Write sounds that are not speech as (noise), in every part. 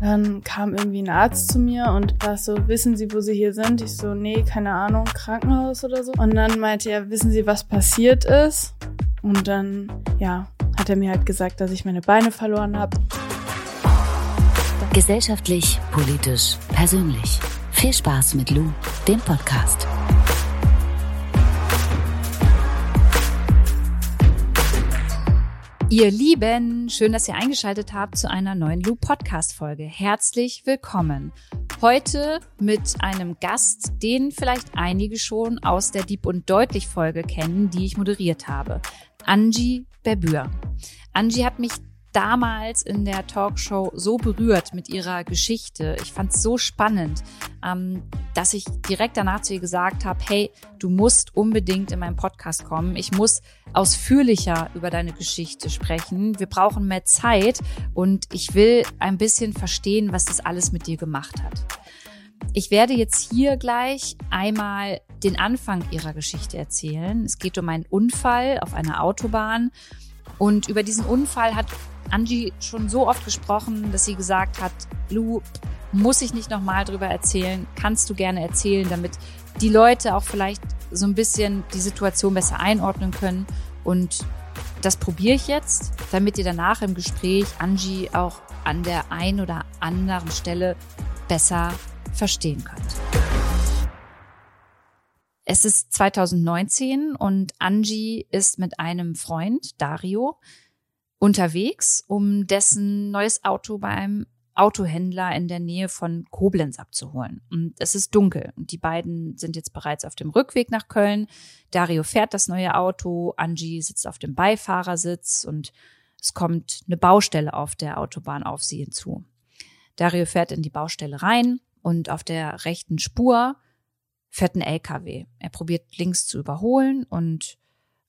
Dann kam irgendwie ein Arzt zu mir und war so, wissen Sie, wo Sie hier sind? Ich so, nee, keine Ahnung, Krankenhaus oder so. Und dann meinte er, wissen Sie, was passiert ist? Und dann, ja, hat er mir halt gesagt, dass ich meine Beine verloren habe. Gesellschaftlich, politisch, persönlich. Viel Spaß mit Lou, dem Podcast. Ihr Lieben, schön, dass ihr eingeschaltet habt zu einer neuen Lou Podcast Folge. Herzlich willkommen. Heute mit einem Gast, den vielleicht einige schon aus der Dieb und Deutlich Folge kennen, die ich moderiert habe. Angie Berbür. Angie hat mich damals in der Talkshow so berührt mit ihrer Geschichte. Ich fand es so spannend, ähm, dass ich direkt danach zu ihr gesagt habe, hey, du musst unbedingt in meinen Podcast kommen. Ich muss ausführlicher über deine Geschichte sprechen. Wir brauchen mehr Zeit und ich will ein bisschen verstehen, was das alles mit dir gemacht hat. Ich werde jetzt hier gleich einmal den Anfang ihrer Geschichte erzählen. Es geht um einen Unfall auf einer Autobahn. Und über diesen Unfall hat Angie schon so oft gesprochen, dass sie gesagt hat, Lou, muss ich nicht nochmal drüber erzählen, kannst du gerne erzählen, damit die Leute auch vielleicht so ein bisschen die Situation besser einordnen können. Und das probiere ich jetzt, damit ihr danach im Gespräch Angie auch an der einen oder anderen Stelle besser verstehen könnt. Es ist 2019 und Angie ist mit einem Freund, Dario, unterwegs, um dessen neues Auto beim Autohändler in der Nähe von Koblenz abzuholen. Und es ist dunkel und die beiden sind jetzt bereits auf dem Rückweg nach Köln. Dario fährt das neue Auto, Angie sitzt auf dem Beifahrersitz und es kommt eine Baustelle auf der Autobahn auf sie hinzu. Dario fährt in die Baustelle rein und auf der rechten Spur fährt ein LKW. Er probiert links zu überholen und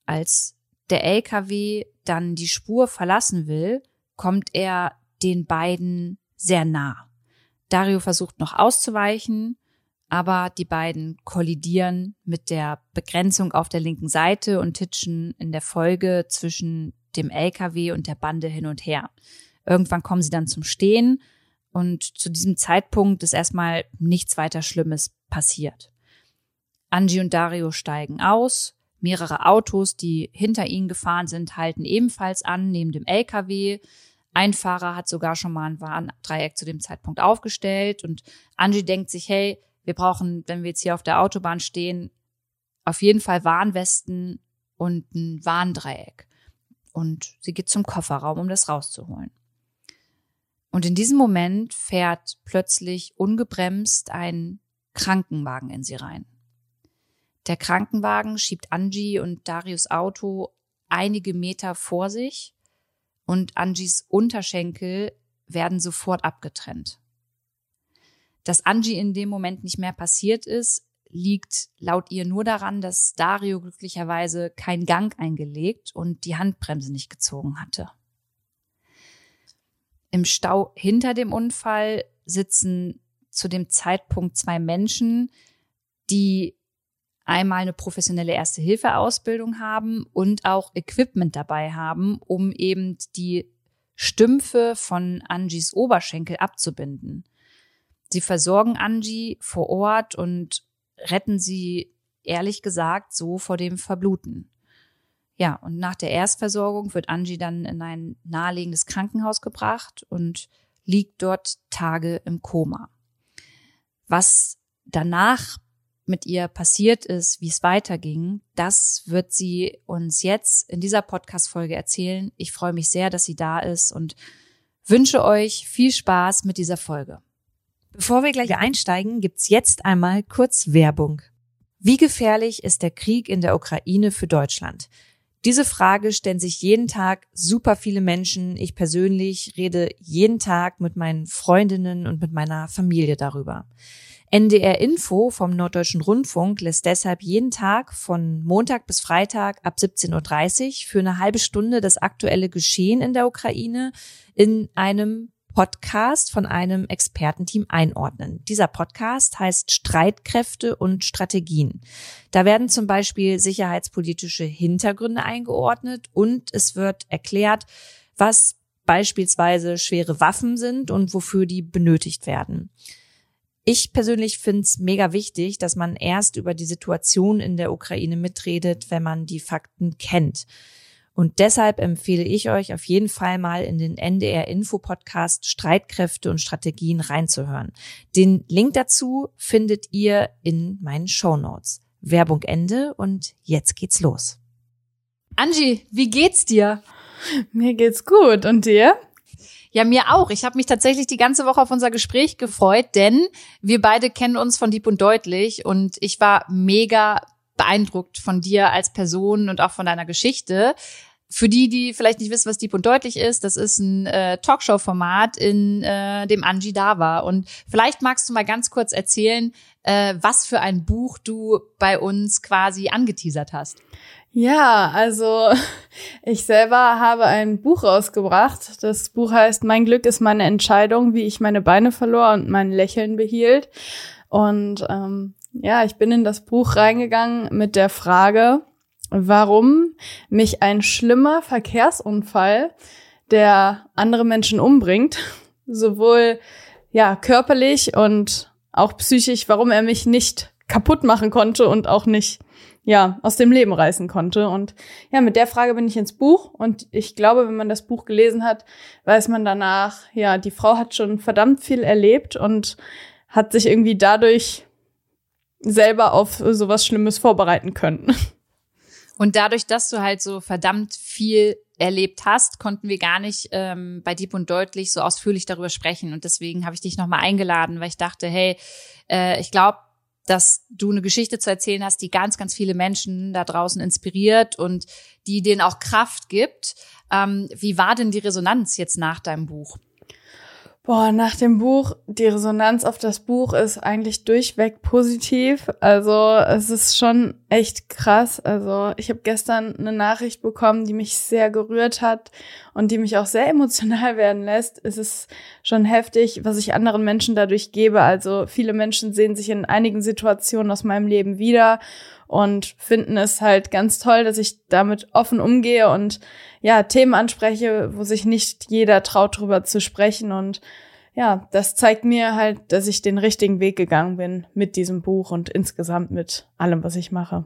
als der LKW dann die Spur verlassen will, kommt er den beiden sehr nah. Dario versucht noch auszuweichen, aber die beiden kollidieren mit der Begrenzung auf der linken Seite und titschen in der Folge zwischen dem LKW und der Bande hin und her. Irgendwann kommen sie dann zum Stehen und zu diesem Zeitpunkt ist erstmal nichts weiter Schlimmes passiert. Angie und Dario steigen aus, Mehrere Autos, die hinter ihnen gefahren sind, halten ebenfalls an, neben dem LKW. Ein Fahrer hat sogar schon mal ein Warndreieck zu dem Zeitpunkt aufgestellt und Angie denkt sich, hey, wir brauchen, wenn wir jetzt hier auf der Autobahn stehen, auf jeden Fall Warnwesten und ein Warndreieck. Und sie geht zum Kofferraum, um das rauszuholen. Und in diesem Moment fährt plötzlich ungebremst ein Krankenwagen in sie rein. Der Krankenwagen schiebt Angie und Darius Auto einige Meter vor sich und Angies Unterschenkel werden sofort abgetrennt. Dass Angie in dem Moment nicht mehr passiert ist, liegt laut ihr nur daran, dass Dario glücklicherweise keinen Gang eingelegt und die Handbremse nicht gezogen hatte. Im Stau hinter dem Unfall sitzen zu dem Zeitpunkt zwei Menschen, die einmal eine professionelle Erste-Hilfe-Ausbildung haben und auch Equipment dabei haben, um eben die Stümpfe von Angies Oberschenkel abzubinden. Sie versorgen Angie vor Ort und retten sie, ehrlich gesagt, so vor dem Verbluten. Ja, und nach der Erstversorgung wird Angie dann in ein naheliegendes Krankenhaus gebracht und liegt dort Tage im Koma. Was danach mit ihr passiert ist, wie es weiterging, das wird sie uns jetzt in dieser Podcast-Folge erzählen. Ich freue mich sehr, dass sie da ist und wünsche euch viel Spaß mit dieser Folge. Bevor wir gleich einsteigen, gibt's jetzt einmal kurz Werbung. Wie gefährlich ist der Krieg in der Ukraine für Deutschland? Diese Frage stellen sich jeden Tag super viele Menschen. Ich persönlich rede jeden Tag mit meinen Freundinnen und mit meiner Familie darüber. NDR Info vom Norddeutschen Rundfunk lässt deshalb jeden Tag von Montag bis Freitag ab 17.30 Uhr für eine halbe Stunde das aktuelle Geschehen in der Ukraine in einem Podcast von einem Expertenteam einordnen. Dieser Podcast heißt Streitkräfte und Strategien. Da werden zum Beispiel sicherheitspolitische Hintergründe eingeordnet und es wird erklärt, was beispielsweise schwere Waffen sind und wofür die benötigt werden. Ich persönlich finde es mega wichtig, dass man erst über die Situation in der Ukraine mitredet, wenn man die Fakten kennt. Und deshalb empfehle ich euch auf jeden Fall mal in den NDR Info Podcast Streitkräfte und Strategien reinzuhören. Den Link dazu findet ihr in meinen Show Notes. Werbung Ende und jetzt geht's los. Angie, wie geht's dir? Mir geht's gut. Und dir? Ja, mir auch. Ich habe mich tatsächlich die ganze Woche auf unser Gespräch gefreut, denn wir beide kennen uns von Dieb und Deutlich und ich war mega beeindruckt von dir als Person und auch von deiner Geschichte. Für die, die vielleicht nicht wissen, was Dieb und Deutlich ist, das ist ein äh, Talkshow-Format, in äh, dem Angie da war. Und vielleicht magst du mal ganz kurz erzählen, äh, was für ein Buch du bei uns quasi angeteasert hast. Ja, also (laughs) ich selber habe ein Buch rausgebracht. Das Buch heißt Mein Glück ist meine Entscheidung, wie ich meine Beine verlor und mein Lächeln behielt. Und ähm, ja, ich bin in das Buch reingegangen mit der Frage, warum mich ein schlimmer Verkehrsunfall, der andere Menschen umbringt, (laughs) sowohl ja körperlich und auch psychisch, warum er mich nicht kaputt machen konnte und auch nicht ja, aus dem Leben reißen konnte. Und ja, mit der Frage bin ich ins Buch. Und ich glaube, wenn man das Buch gelesen hat, weiß man danach, ja, die Frau hat schon verdammt viel erlebt und hat sich irgendwie dadurch selber auf sowas Schlimmes vorbereiten können. (laughs) Und dadurch, dass du halt so verdammt viel erlebt hast, konnten wir gar nicht ähm, bei Dieb und Deutlich so ausführlich darüber sprechen. Und deswegen habe ich dich nochmal eingeladen, weil ich dachte, hey, äh, ich glaube, dass du eine Geschichte zu erzählen hast, die ganz, ganz viele Menschen da draußen inspiriert und die denen auch Kraft gibt. Ähm, wie war denn die Resonanz jetzt nach deinem Buch? Boah, nach dem Buch, die Resonanz auf das Buch ist eigentlich durchweg positiv. Also es ist schon echt krass. Also ich habe gestern eine Nachricht bekommen, die mich sehr gerührt hat und die mich auch sehr (laughs) emotional werden lässt. Es ist schon heftig, was ich anderen Menschen dadurch gebe. Also viele Menschen sehen sich in einigen Situationen aus meinem Leben wieder und finden es halt ganz toll, dass ich damit offen umgehe und ja, Themen anspreche, wo sich nicht jeder traut, drüber zu sprechen. Und ja, das zeigt mir halt, dass ich den richtigen Weg gegangen bin mit diesem Buch und insgesamt mit allem, was ich mache.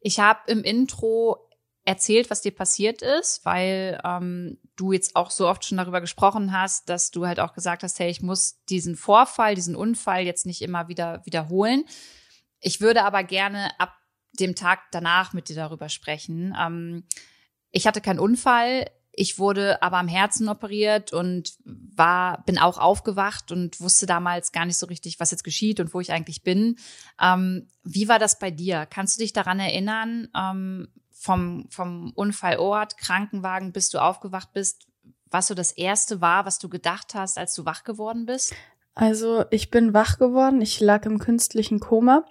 Ich habe im Intro erzählt, was dir passiert ist, weil ähm, du jetzt auch so oft schon darüber gesprochen hast, dass du halt auch gesagt hast, hey, ich muss diesen Vorfall, diesen Unfall jetzt nicht immer wieder wiederholen. Ich würde aber gerne ab dem Tag danach mit dir darüber sprechen. Ähm, ich hatte keinen Unfall. Ich wurde aber am Herzen operiert und war, bin auch aufgewacht und wusste damals gar nicht so richtig, was jetzt geschieht und wo ich eigentlich bin. Ähm, wie war das bei dir? Kannst du dich daran erinnern, ähm, vom, vom Unfallort, Krankenwagen, bis du aufgewacht bist, was so das erste war, was du gedacht hast, als du wach geworden bist? Also ich bin wach geworden. Ich lag im künstlichen Koma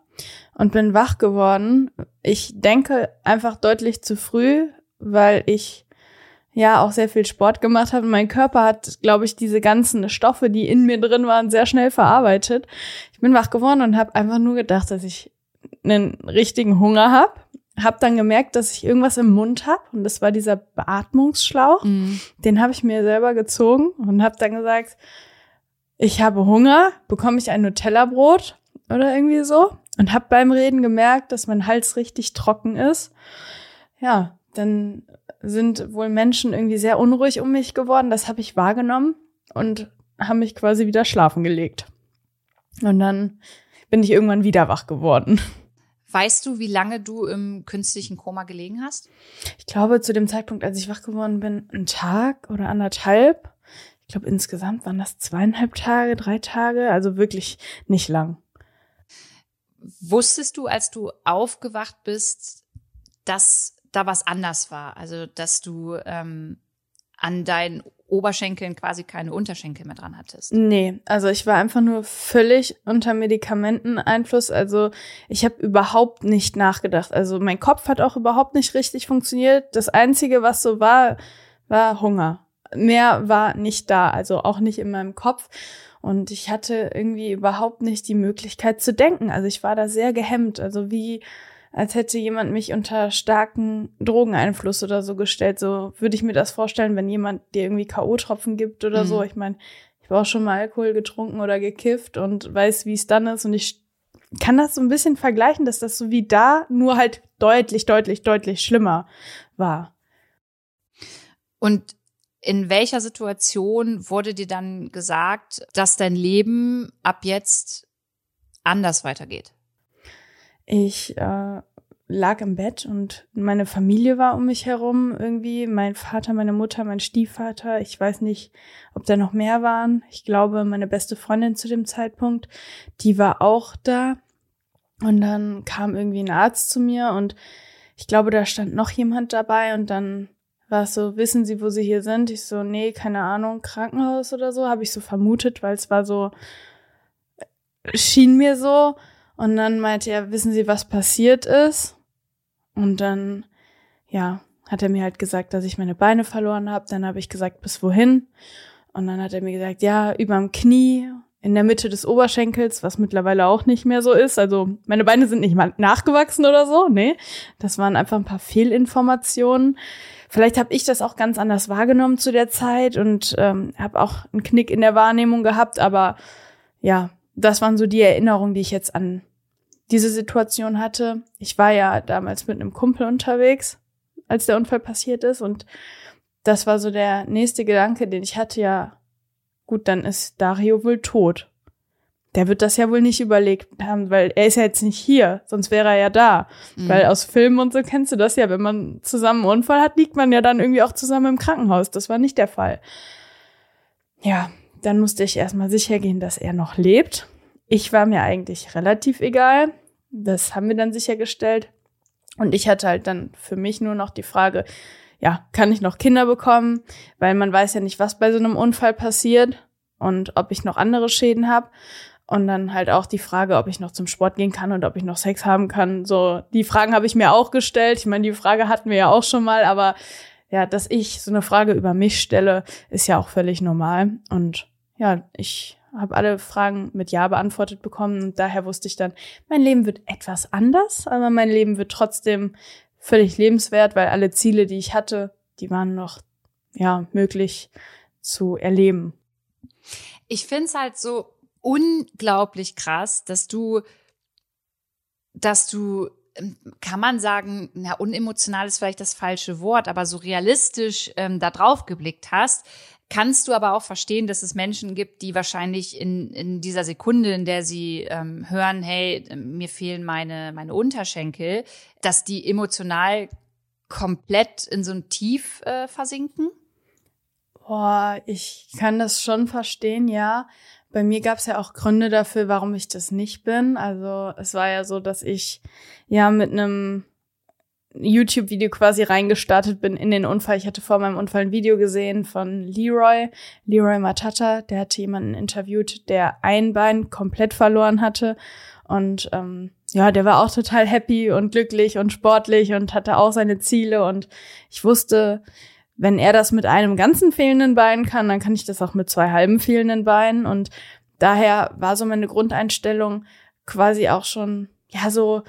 und bin wach geworden. Ich denke einfach deutlich zu früh, weil ich ja auch sehr viel Sport gemacht habe. Mein Körper hat, glaube ich, diese ganzen Stoffe, die in mir drin waren, sehr schnell verarbeitet. Ich bin wach geworden und habe einfach nur gedacht, dass ich einen richtigen Hunger habe. Hab dann gemerkt, dass ich irgendwas im Mund habe und das war dieser Beatmungsschlauch. Mhm. Den habe ich mir selber gezogen und habe dann gesagt, ich habe Hunger, bekomme ich ein Nutella-Brot oder irgendwie so und habe beim Reden gemerkt, dass mein Hals richtig trocken ist. Ja, dann sind wohl Menschen irgendwie sehr unruhig um mich geworden. Das habe ich wahrgenommen und haben mich quasi wieder schlafen gelegt. Und dann bin ich irgendwann wieder wach geworden. Weißt du, wie lange du im künstlichen Koma gelegen hast? Ich glaube, zu dem Zeitpunkt, als ich wach geworden bin, ein Tag oder anderthalb. Ich glaube, insgesamt waren das zweieinhalb Tage, drei Tage, also wirklich nicht lang. Wusstest du, als du aufgewacht bist, dass da was anders war? Also, dass du ähm, an deinen Oberschenkeln quasi keine Unterschenkel mehr dran hattest? Nee, also ich war einfach nur völlig unter Medikamenteneinfluss. Also ich habe überhaupt nicht nachgedacht. Also mein Kopf hat auch überhaupt nicht richtig funktioniert. Das Einzige, was so war, war Hunger. Mehr war nicht da, also auch nicht in meinem Kopf. Und ich hatte irgendwie überhaupt nicht die Möglichkeit zu denken. Also ich war da sehr gehemmt. Also wie als hätte jemand mich unter starken Drogeneinfluss oder so gestellt. So würde ich mir das vorstellen, wenn jemand dir irgendwie K.O.-Tropfen gibt oder mhm. so. Ich meine, ich habe auch schon mal Alkohol getrunken oder gekifft und weiß, wie es dann ist. Und ich kann das so ein bisschen vergleichen, dass das so wie da nur halt deutlich, deutlich, deutlich schlimmer war. Und in welcher Situation wurde dir dann gesagt, dass dein Leben ab jetzt anders weitergeht? Ich äh, lag im Bett und meine Familie war um mich herum irgendwie. Mein Vater, meine Mutter, mein Stiefvater. Ich weiß nicht, ob da noch mehr waren. Ich glaube, meine beste Freundin zu dem Zeitpunkt, die war auch da. Und dann kam irgendwie ein Arzt zu mir und ich glaube, da stand noch jemand dabei und dann war es so, wissen Sie, wo Sie hier sind? Ich so, nee, keine Ahnung, Krankenhaus oder so, habe ich so vermutet, weil es war so, schien mir so. Und dann meinte er, wissen Sie, was passiert ist? Und dann, ja, hat er mir halt gesagt, dass ich meine Beine verloren habe. Dann habe ich gesagt, bis wohin? Und dann hat er mir gesagt, ja, überm Knie, in der Mitte des Oberschenkels, was mittlerweile auch nicht mehr so ist. Also meine Beine sind nicht mal nachgewachsen oder so, nee. Das waren einfach ein paar Fehlinformationen. Vielleicht habe ich das auch ganz anders wahrgenommen zu der Zeit und ähm, habe auch einen Knick in der Wahrnehmung gehabt, aber ja, das waren so die Erinnerungen, die ich jetzt an diese Situation hatte. Ich war ja damals mit einem Kumpel unterwegs, als der Unfall passiert ist und das war so der nächste Gedanke, den ich hatte, ja, gut, dann ist Dario wohl tot der wird das ja wohl nicht überlegt haben, weil er ist ja jetzt nicht hier, sonst wäre er ja da. Mhm. Weil aus Filmen und so kennst du das ja, wenn man zusammen einen Unfall hat, liegt man ja dann irgendwie auch zusammen im Krankenhaus. Das war nicht der Fall. Ja, dann musste ich erstmal sicher gehen, dass er noch lebt. Ich war mir eigentlich relativ egal. Das haben wir dann sichergestellt. Und ich hatte halt dann für mich nur noch die Frage, ja, kann ich noch Kinder bekommen? Weil man weiß ja nicht, was bei so einem Unfall passiert und ob ich noch andere Schäden habe. Und dann halt auch die Frage, ob ich noch zum Sport gehen kann und ob ich noch Sex haben kann. So, die Fragen habe ich mir auch gestellt. Ich meine, die Frage hatten wir ja auch schon mal, aber ja, dass ich so eine Frage über mich stelle, ist ja auch völlig normal. Und ja, ich habe alle Fragen mit Ja beantwortet bekommen und daher wusste ich dann, mein Leben wird etwas anders, aber mein Leben wird trotzdem völlig lebenswert, weil alle Ziele, die ich hatte, die waren noch ja möglich zu erleben. Ich finde es halt so unglaublich krass, dass du, dass du, ähm, kann man sagen, na, unemotional ist vielleicht das falsche Wort, aber so realistisch ähm, da drauf geblickt hast. Kannst du aber auch verstehen, dass es Menschen gibt, die wahrscheinlich in, in dieser Sekunde, in der sie ähm, hören, hey, mir fehlen meine, meine Unterschenkel, dass die emotional komplett in so ein Tief äh, versinken? Boah, ich kann das schon verstehen, ja. Bei mir gab es ja auch Gründe dafür, warum ich das nicht bin. Also es war ja so, dass ich ja mit einem YouTube-Video quasi reingestartet bin in den Unfall. Ich hatte vor meinem Unfall ein Video gesehen von Leroy, Leroy Matata. Der hatte jemanden interviewt, der ein Bein komplett verloren hatte. Und ähm, ja, der war auch total happy und glücklich und sportlich und hatte auch seine Ziele. Und ich wusste, wenn er das mit einem ganzen fehlenden Bein kann, dann kann ich das auch mit zwei halben fehlenden Beinen. Und daher war so meine Grundeinstellung quasi auch schon, ja, so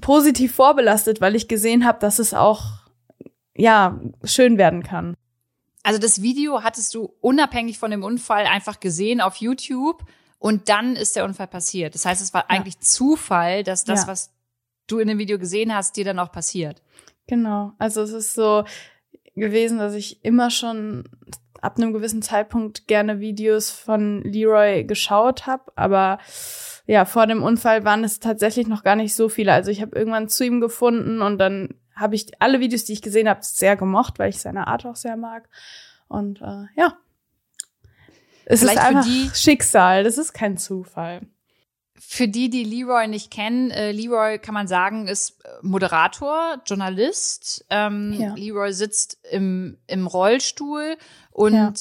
positiv vorbelastet, weil ich gesehen habe, dass es auch, ja, schön werden kann. Also das Video hattest du unabhängig von dem Unfall einfach gesehen auf YouTube und dann ist der Unfall passiert. Das heißt, es war ja. eigentlich Zufall, dass das, ja. was du in dem Video gesehen hast, dir dann auch passiert. Genau. Also es ist so, gewesen, dass ich immer schon ab einem gewissen Zeitpunkt gerne Videos von Leroy geschaut habe, aber ja, vor dem Unfall waren es tatsächlich noch gar nicht so viele. Also ich habe irgendwann zu ihm gefunden und dann habe ich alle Videos, die ich gesehen habe, sehr gemocht, weil ich seine Art auch sehr mag. Und äh, ja, es Vielleicht ist einfach Schicksal, das ist kein Zufall. Für die, die Leroy nicht kennen, äh, Leroy kann man sagen, ist äh, Moderator, Journalist. Ähm, ja. Leroy sitzt im, im Rollstuhl und ja.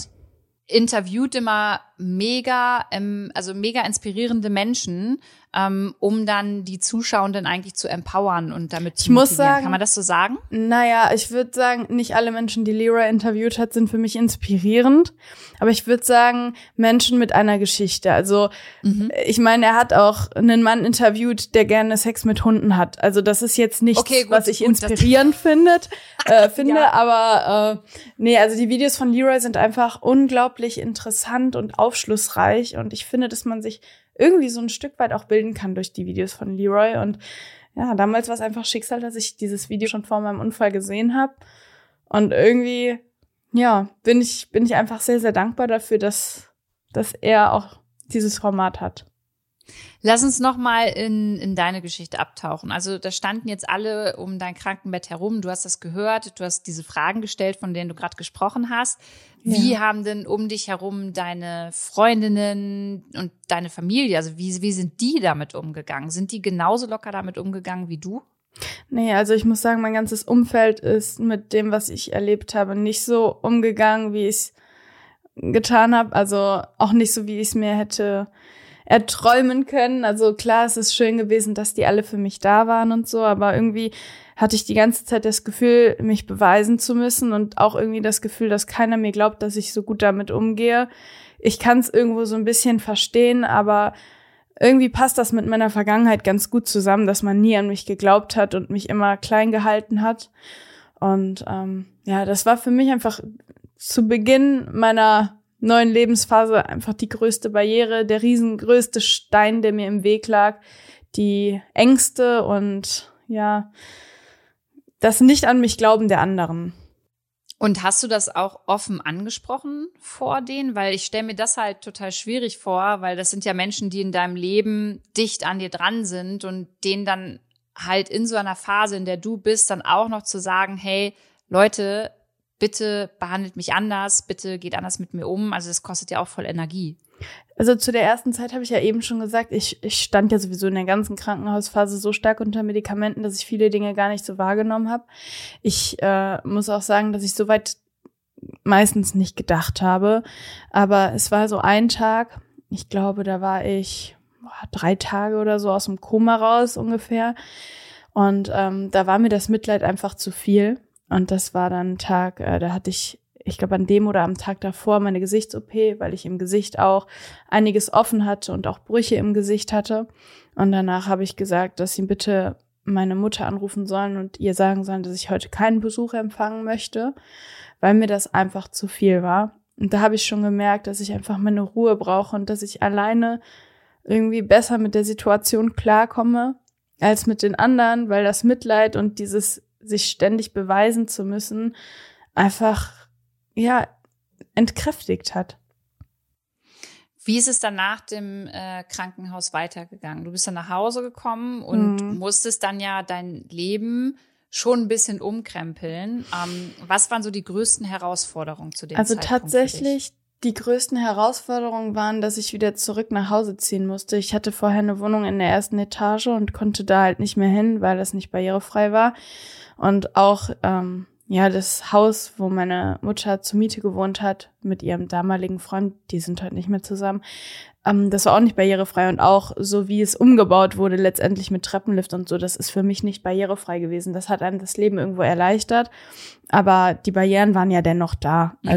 interviewt immer mega, ähm, also mega inspirierende Menschen, ähm, um dann die Zuschauenden eigentlich zu empowern und damit zu ich muss sagen, Kann man das so sagen? Naja, ich würde sagen, nicht alle Menschen, die Leroy interviewt hat, sind für mich inspirierend. Aber ich würde sagen, Menschen mit einer Geschichte. Also mhm. ich meine, er hat auch einen Mann interviewt, der gerne Sex mit Hunden hat. Also das ist jetzt nichts, okay, gut, was ich gut, inspirierend findet, (laughs) äh, finde. ja. Aber äh, nee, also die Videos von Leroy sind einfach unglaublich interessant und aufschlussreich. Und ich finde, dass man sich irgendwie so ein Stück weit auch bilden kann durch die Videos von Leroy. Und ja, damals war es einfach Schicksal, dass ich dieses Video schon vor meinem Unfall gesehen habe. Und irgendwie, ja, bin ich, bin ich einfach sehr, sehr dankbar dafür, dass, dass er auch dieses Format hat. Lass uns noch mal in, in deine Geschichte abtauchen. Also da standen jetzt alle um dein Krankenbett herum. Du hast das gehört. Du hast diese Fragen gestellt, von denen du gerade gesprochen hast. Wie ja. haben denn um dich herum deine Freundinnen und deine Familie, also wie, wie sind die damit umgegangen? Sind die genauso locker damit umgegangen wie du? Nee, also ich muss sagen, mein ganzes Umfeld ist mit dem, was ich erlebt habe, nicht so umgegangen, wie ich es getan habe. Also auch nicht so, wie ich es mir hätte erträumen können. Also klar, es ist schön gewesen, dass die alle für mich da waren und so, aber irgendwie hatte ich die ganze Zeit das Gefühl, mich beweisen zu müssen und auch irgendwie das Gefühl, dass keiner mir glaubt, dass ich so gut damit umgehe. Ich kann es irgendwo so ein bisschen verstehen, aber irgendwie passt das mit meiner Vergangenheit ganz gut zusammen, dass man nie an mich geglaubt hat und mich immer klein gehalten hat. Und ähm, ja, das war für mich einfach zu Beginn meiner neuen Lebensphase einfach die größte Barriere, der riesengrößte Stein, der mir im Weg lag, die Ängste und ja, das nicht an mich glauben der anderen. Und hast du das auch offen angesprochen vor denen? Weil ich stelle mir das halt total schwierig vor, weil das sind ja Menschen, die in deinem Leben dicht an dir dran sind und denen dann halt in so einer Phase, in der du bist, dann auch noch zu sagen, hey, Leute, bitte behandelt mich anders, bitte geht anders mit mir um. Also das kostet ja auch voll Energie. Also zu der ersten Zeit habe ich ja eben schon gesagt, ich, ich stand ja sowieso in der ganzen Krankenhausphase so stark unter Medikamenten, dass ich viele Dinge gar nicht so wahrgenommen habe. Ich äh, muss auch sagen, dass ich soweit meistens nicht gedacht habe. Aber es war so ein Tag, ich glaube, da war ich boah, drei Tage oder so aus dem Koma raus ungefähr. Und ähm, da war mir das Mitleid einfach zu viel. Und das war dann ein Tag, äh, da hatte ich, ich glaube, an dem oder am Tag davor meine Gesichts-OP, weil ich im Gesicht auch einiges offen hatte und auch Brüche im Gesicht hatte. Und danach habe ich gesagt, dass sie bitte meine Mutter anrufen sollen und ihr sagen sollen, dass ich heute keinen Besuch empfangen möchte, weil mir das einfach zu viel war. Und da habe ich schon gemerkt, dass ich einfach meine Ruhe brauche und dass ich alleine irgendwie besser mit der Situation klarkomme als mit den anderen, weil das Mitleid und dieses sich ständig beweisen zu müssen, einfach, ja, entkräftigt hat. Wie ist es dann nach dem äh, Krankenhaus weitergegangen? Du bist dann nach Hause gekommen und mhm. musstest dann ja dein Leben schon ein bisschen umkrempeln. Ähm, was waren so die größten Herausforderungen zu dem also Zeitpunkt? Also tatsächlich die größten Herausforderungen waren, dass ich wieder zurück nach Hause ziehen musste. Ich hatte vorher eine Wohnung in der ersten Etage und konnte da halt nicht mehr hin, weil es nicht barrierefrei war. Und auch ähm, ja das Haus, wo meine Mutter zur Miete gewohnt hat mit ihrem damaligen Freund, die sind heute nicht mehr zusammen. Ähm, das war auch nicht barrierefrei und auch so wie es umgebaut wurde letztendlich mit Treppenlift und so, das ist für mich nicht barrierefrei gewesen. Das hat einem das Leben irgendwo erleichtert, aber die Barrieren waren ja dennoch da. Mhm.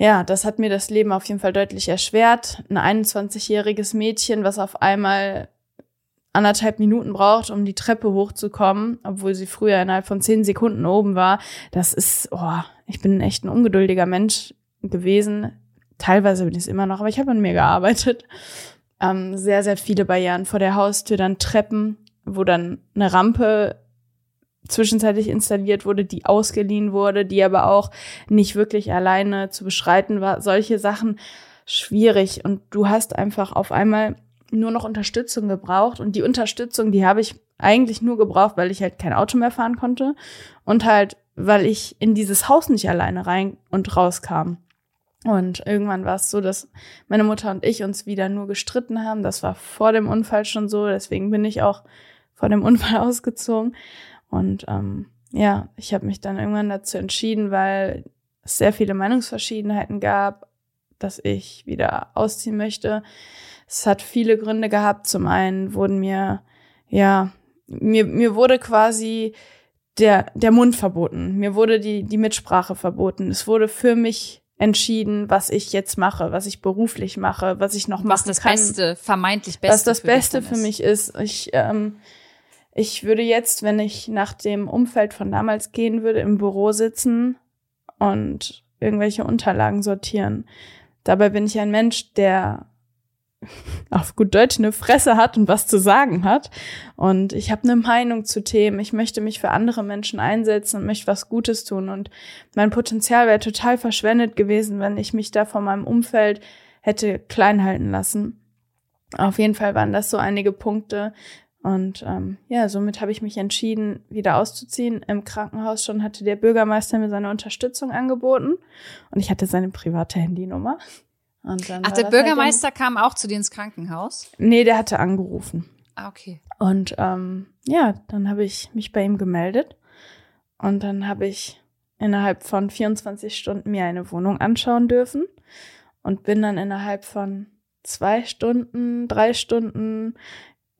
Ja, das hat mir das Leben auf jeden Fall deutlich erschwert. Ein 21-jähriges Mädchen, was auf einmal anderthalb Minuten braucht, um die Treppe hochzukommen, obwohl sie früher innerhalb von zehn Sekunden oben war. Das ist, oh, ich bin echt ein ungeduldiger Mensch gewesen. Teilweise bin ich es immer noch, aber ich habe an mir gearbeitet. Ähm, sehr, sehr viele Barrieren vor der Haustür, dann Treppen, wo dann eine Rampe zwischenzeitlich installiert wurde, die ausgeliehen wurde, die aber auch nicht wirklich alleine zu beschreiten war. Solche Sachen schwierig und du hast einfach auf einmal nur noch Unterstützung gebraucht und die Unterstützung, die habe ich eigentlich nur gebraucht, weil ich halt kein Auto mehr fahren konnte und halt, weil ich in dieses Haus nicht alleine rein und rauskam. Und irgendwann war es so, dass meine Mutter und ich uns wieder nur gestritten haben. Das war vor dem Unfall schon so, deswegen bin ich auch vor dem Unfall (laughs) ausgezogen. Und ähm, ja, ich habe mich dann irgendwann dazu entschieden, weil es sehr viele Meinungsverschiedenheiten gab, dass ich wieder ausziehen möchte. Es hat viele Gründe gehabt. Zum einen wurden mir, ja, mir, mir wurde quasi der, der Mund verboten. Mir wurde die, die Mitsprache verboten. Es wurde für mich entschieden, was ich jetzt mache, was ich beruflich mache, was ich noch was machen das kann. Beste, vermeintlich Beste. Was das für Beste für mich ist. Ich, ähm, ich würde jetzt, wenn ich nach dem Umfeld von damals gehen würde, im Büro sitzen und irgendwelche Unterlagen sortieren. Dabei bin ich ein Mensch, der (laughs) auf gut Deutsch eine Fresse hat und was zu sagen hat. Und ich habe eine Meinung zu Themen. Ich möchte mich für andere Menschen einsetzen und möchte was Gutes tun. Und mein Potenzial wäre total verschwendet gewesen, wenn ich mich da von meinem Umfeld hätte klein halten lassen. Auf jeden Fall waren das so einige Punkte. Und ähm, ja, somit habe ich mich entschieden, wieder auszuziehen. Im Krankenhaus schon hatte der Bürgermeister mir seine Unterstützung angeboten und ich hatte seine private Handynummer. Ach, der halt Bürgermeister halt kam auch zu dir ins Krankenhaus? Nee, der hatte angerufen. Ah, okay. Und ähm, ja, dann habe ich mich bei ihm gemeldet und dann habe ich innerhalb von 24 Stunden mir eine Wohnung anschauen dürfen und bin dann innerhalb von zwei Stunden, drei Stunden,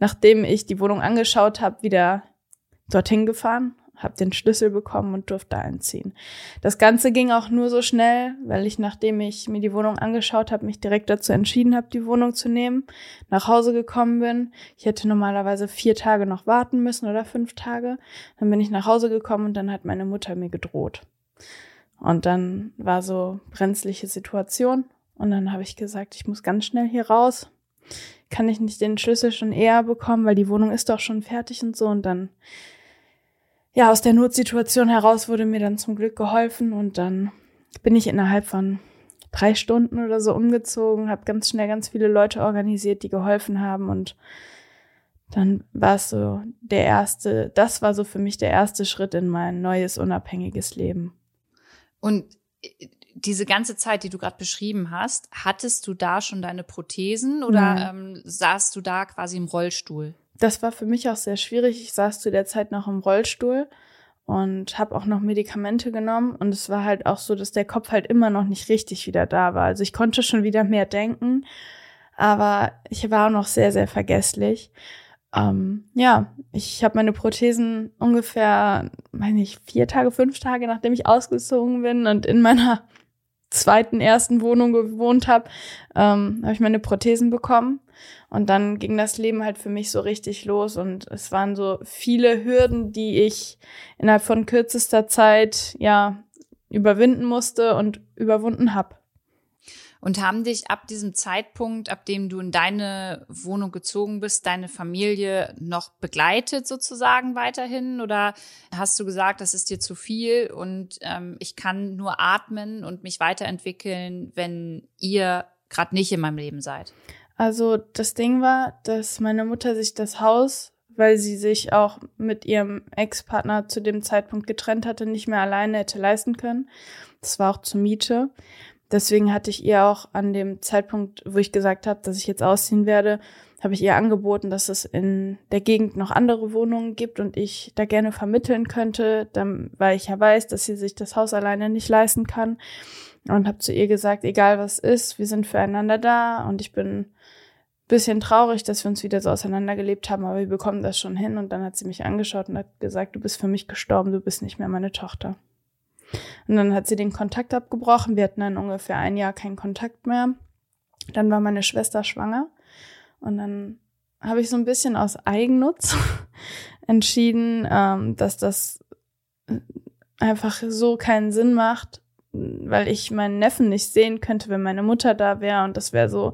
nachdem ich die Wohnung angeschaut habe, wieder dorthin gefahren habe den Schlüssel bekommen und durfte einziehen. Das Ganze ging auch nur so schnell, weil ich, nachdem ich mir die Wohnung angeschaut habe, mich direkt dazu entschieden habe, die Wohnung zu nehmen, nach Hause gekommen bin. Ich hätte normalerweise vier Tage noch warten müssen oder fünf Tage. Dann bin ich nach Hause gekommen und dann hat meine Mutter mir gedroht. Und dann war so brenzliche Situation und dann habe ich gesagt, ich muss ganz schnell hier raus. Kann ich nicht den Schlüssel schon eher bekommen, weil die Wohnung ist doch schon fertig und so. Und dann ja, aus der Notsituation heraus wurde mir dann zum Glück geholfen. Und dann bin ich innerhalb von drei Stunden oder so umgezogen, habe ganz schnell ganz viele Leute organisiert, die geholfen haben. Und dann war es so der erste, das war so für mich der erste Schritt in mein neues unabhängiges Leben. Und äh, diese ganze Zeit, die du gerade beschrieben hast, hattest du da schon deine Prothesen oder ähm, saßt du da quasi im Rollstuhl? das war für mich auch sehr schwierig. Ich saß zu der Zeit noch im Rollstuhl und habe auch noch Medikamente genommen und es war halt auch so, dass der Kopf halt immer noch nicht richtig wieder da war. Also ich konnte schon wieder mehr denken, aber ich war auch noch sehr, sehr vergesslich. Ähm, ja, ich habe meine Prothesen ungefähr, meine ich, vier Tage, fünf Tage, nachdem ich ausgezogen bin und in meiner zweiten, ersten Wohnung gewohnt habe, ähm, habe ich meine Prothesen bekommen. Und dann ging das Leben halt für mich so richtig los und es waren so viele Hürden, die ich innerhalb von kürzester Zeit ja überwinden musste und überwunden habe. Und haben dich ab diesem Zeitpunkt, ab dem du in deine Wohnung gezogen bist, deine Familie noch begleitet sozusagen weiterhin? Oder hast du gesagt, das ist dir zu viel und ähm, ich kann nur atmen und mich weiterentwickeln, wenn ihr gerade nicht in meinem Leben seid? Also das Ding war, dass meine Mutter sich das Haus, weil sie sich auch mit ihrem Ex-Partner zu dem Zeitpunkt getrennt hatte, nicht mehr alleine hätte leisten können. Das war auch zur Miete. Deswegen hatte ich ihr auch an dem Zeitpunkt, wo ich gesagt habe, dass ich jetzt ausziehen werde, habe ich ihr angeboten, dass es in der Gegend noch andere Wohnungen gibt und ich da gerne vermitteln könnte, dann, weil ich ja weiß, dass sie sich das Haus alleine nicht leisten kann. Und habe zu ihr gesagt, egal was ist, wir sind füreinander da und ich bin bisschen traurig, dass wir uns wieder so auseinandergelebt haben, aber wir bekommen das schon hin. Und dann hat sie mich angeschaut und hat gesagt, du bist für mich gestorben, du bist nicht mehr meine Tochter. Und dann hat sie den Kontakt abgebrochen. Wir hatten dann ungefähr ein Jahr keinen Kontakt mehr. Dann war meine Schwester schwanger. Und dann habe ich so ein bisschen aus Eigennutz (laughs) entschieden, ähm, dass das einfach so keinen Sinn macht, weil ich meinen Neffen nicht sehen könnte, wenn meine Mutter da wäre. Und das wäre so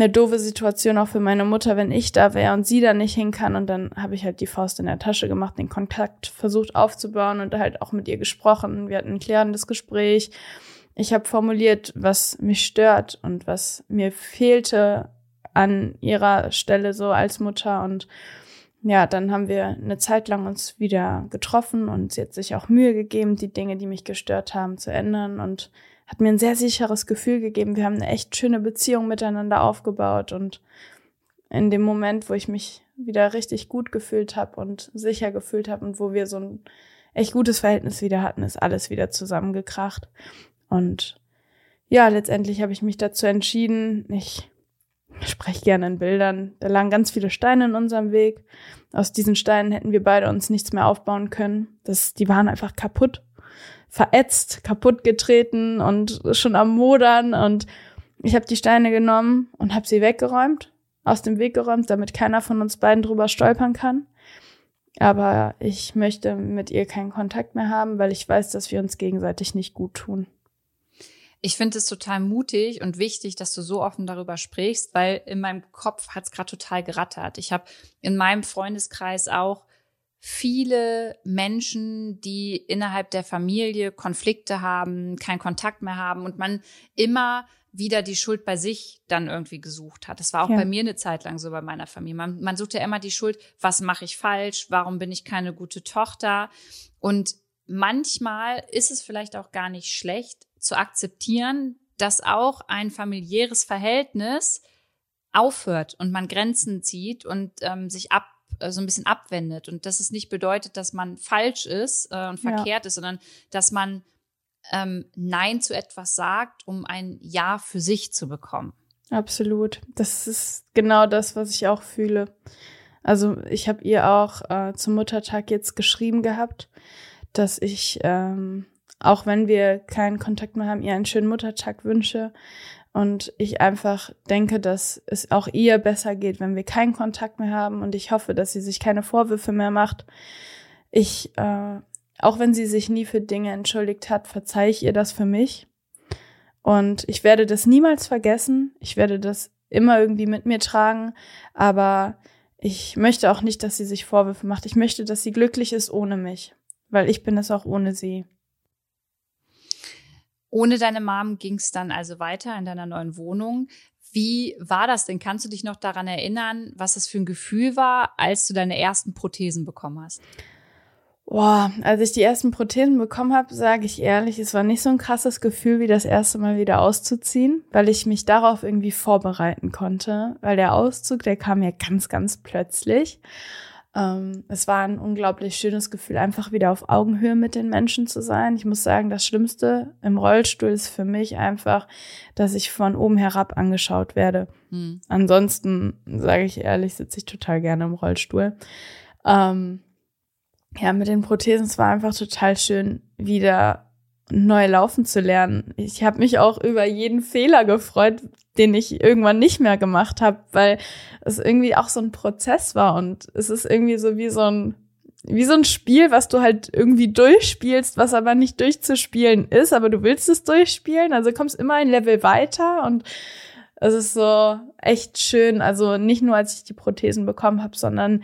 eine doofe Situation auch für meine Mutter, wenn ich da wäre und sie da nicht hin kann. Und dann habe ich halt die Faust in der Tasche gemacht, den Kontakt versucht aufzubauen und halt auch mit ihr gesprochen. Wir hatten ein klärendes Gespräch. Ich habe formuliert, was mich stört und was mir fehlte an ihrer Stelle so als Mutter. Und ja, dann haben wir eine Zeit lang uns wieder getroffen und sie hat sich auch Mühe gegeben, die Dinge, die mich gestört haben, zu ändern. Und hat mir ein sehr sicheres Gefühl gegeben. Wir haben eine echt schöne Beziehung miteinander aufgebaut und in dem Moment, wo ich mich wieder richtig gut gefühlt habe und sicher gefühlt habe und wo wir so ein echt gutes Verhältnis wieder hatten, ist alles wieder zusammengekracht. Und ja, letztendlich habe ich mich dazu entschieden, ich spreche gerne in Bildern. Da lagen ganz viele Steine in unserem Weg. Aus diesen Steinen hätten wir beide uns nichts mehr aufbauen können. Das, die waren einfach kaputt, verätzt, kaputt getreten und schon am Modern. Und ich habe die Steine genommen und habe sie weggeräumt, aus dem Weg geräumt, damit keiner von uns beiden drüber stolpern kann. Aber ich möchte mit ihr keinen Kontakt mehr haben, weil ich weiß, dass wir uns gegenseitig nicht gut tun. Ich finde es total mutig und wichtig, dass du so offen darüber sprichst, weil in meinem Kopf hat es gerade total gerattert. Ich habe in meinem Freundeskreis auch viele Menschen, die innerhalb der Familie Konflikte haben, keinen Kontakt mehr haben und man immer wieder die Schuld bei sich dann irgendwie gesucht hat. Das war auch ja. bei mir eine Zeit lang so bei meiner Familie. Man, man sucht ja immer die Schuld, was mache ich falsch, warum bin ich keine gute Tochter? Und manchmal ist es vielleicht auch gar nicht schlecht zu akzeptieren, dass auch ein familiäres Verhältnis aufhört und man Grenzen zieht und ähm, sich ab so ein bisschen abwendet und dass es nicht bedeutet, dass man falsch ist äh, und verkehrt ja. ist, sondern dass man ähm, Nein zu etwas sagt, um ein Ja für sich zu bekommen. Absolut. Das ist genau das, was ich auch fühle. Also ich habe ihr auch äh, zum Muttertag jetzt geschrieben gehabt, dass ich, ähm, auch wenn wir keinen Kontakt mehr haben, ihr einen schönen Muttertag wünsche. Und ich einfach denke, dass es auch ihr besser geht, wenn wir keinen Kontakt mehr haben. Und ich hoffe, dass sie sich keine Vorwürfe mehr macht. Ich äh, auch wenn sie sich nie für Dinge entschuldigt hat, verzeihe ich ihr das für mich. Und ich werde das niemals vergessen. Ich werde das immer irgendwie mit mir tragen. Aber ich möchte auch nicht, dass sie sich Vorwürfe macht. Ich möchte, dass sie glücklich ist ohne mich. Weil ich bin es auch ohne sie. Ohne deine Mom ging es dann also weiter in deiner neuen Wohnung. Wie war das denn? Kannst du dich noch daran erinnern, was es für ein Gefühl war, als du deine ersten Prothesen bekommen hast? Boah, als ich die ersten Prothesen bekommen habe, sage ich ehrlich, es war nicht so ein krasses Gefühl, wie das erste Mal wieder auszuziehen, weil ich mich darauf irgendwie vorbereiten konnte. Weil der Auszug, der kam ja ganz, ganz plötzlich. Ähm, es war ein unglaublich schönes Gefühl, einfach wieder auf Augenhöhe mit den Menschen zu sein. Ich muss sagen, das Schlimmste im Rollstuhl ist für mich einfach, dass ich von oben herab angeschaut werde. Hm. Ansonsten, sage ich ehrlich, sitze ich total gerne im Rollstuhl. Ähm, ja, mit den Prothesen, es war einfach total schön, wieder neu laufen zu lernen. Ich habe mich auch über jeden Fehler gefreut, den ich irgendwann nicht mehr gemacht habe, weil es irgendwie auch so ein Prozess war. Und es ist irgendwie so wie so ein wie so ein Spiel, was du halt irgendwie durchspielst, was aber nicht durchzuspielen ist, aber du willst es durchspielen, also kommst immer ein Level weiter und es ist so echt schön, also nicht nur als ich die Prothesen bekommen habe, sondern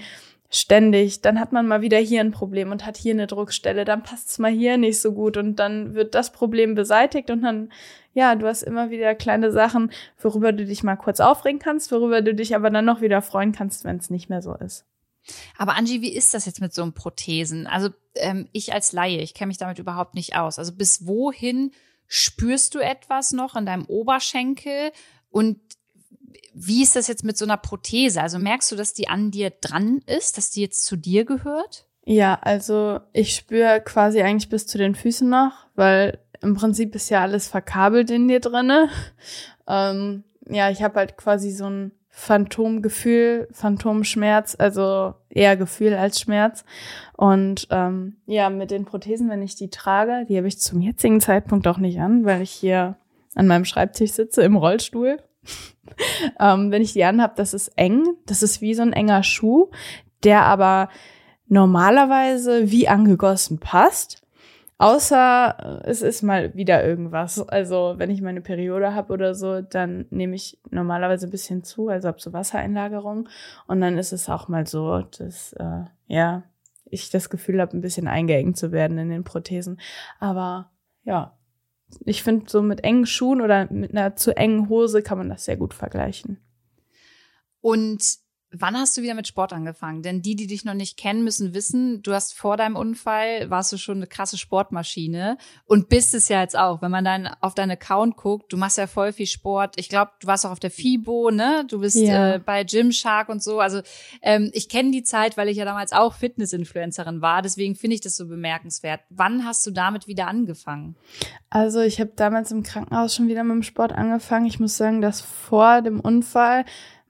ständig. Dann hat man mal wieder hier ein Problem und hat hier eine Druckstelle, dann passt es mal hier nicht so gut und dann wird das Problem beseitigt und dann, ja, du hast immer wieder kleine Sachen, worüber du dich mal kurz aufregen kannst, worüber du dich aber dann noch wieder freuen kannst, wenn es nicht mehr so ist. Aber Angie, wie ist das jetzt mit so einem Prothesen? Also ähm, ich als Laie, ich kenne mich damit überhaupt nicht aus. Also bis wohin spürst du etwas noch in deinem Oberschenkel? Und wie ist das jetzt mit so einer Prothese? Also merkst du, dass die an dir dran ist, dass die jetzt zu dir gehört? Ja, also ich spüre quasi eigentlich bis zu den Füßen noch, weil im Prinzip ist ja alles verkabelt in dir drinne. (laughs) Ähm, ja, ich habe halt quasi so ein Phantomgefühl, Phantomschmerz, also eher Gefühl als Schmerz. Und ähm, ja, mit den Prothesen, wenn ich die trage, die habe ich zum jetzigen Zeitpunkt auch nicht an, weil ich hier an meinem Schreibtisch sitze im Rollstuhl ähm, wenn ich die anhabe, das ist eng. Das ist wie so ein enger Schuh, der aber normalerweise wie angegossen passt. Außer äh, es ist mal wieder irgendwas. Also wenn ich meine Periode habe oder so, dann nehme ich normalerweise ein bisschen zu, also habe so Wassereinlagerung. Und dann ist es auch mal so, dass äh, ja ich das Gefühl habe, ein bisschen eingeengt zu werden in den Prothesen. Aber ja, ich finde, so mit engen Schuhen oder mit einer zu engen Hose kann man das sehr gut vergleichen. Und Wann hast du wieder mit Sport angefangen? Denn die, die dich noch nicht kennen, müssen wissen, du hast vor deinem Unfall, warst du schon eine krasse Sportmaschine und bist es ja jetzt auch. Wenn man dann auf deinen Account guckt, du machst ja voll viel Sport. Ich glaube, du warst auch auf der FIBO, ne? Du bist ja. äh, bei Gymshark und so. Also ähm, ich kenne die Zeit, weil ich ja damals auch Fitness-Influencerin war. Deswegen finde ich das so bemerkenswert. Wann hast du damit wieder angefangen? Also ich habe damals im Krankenhaus schon wieder mit dem Sport angefangen. Ich muss sagen, dass vor dem Unfall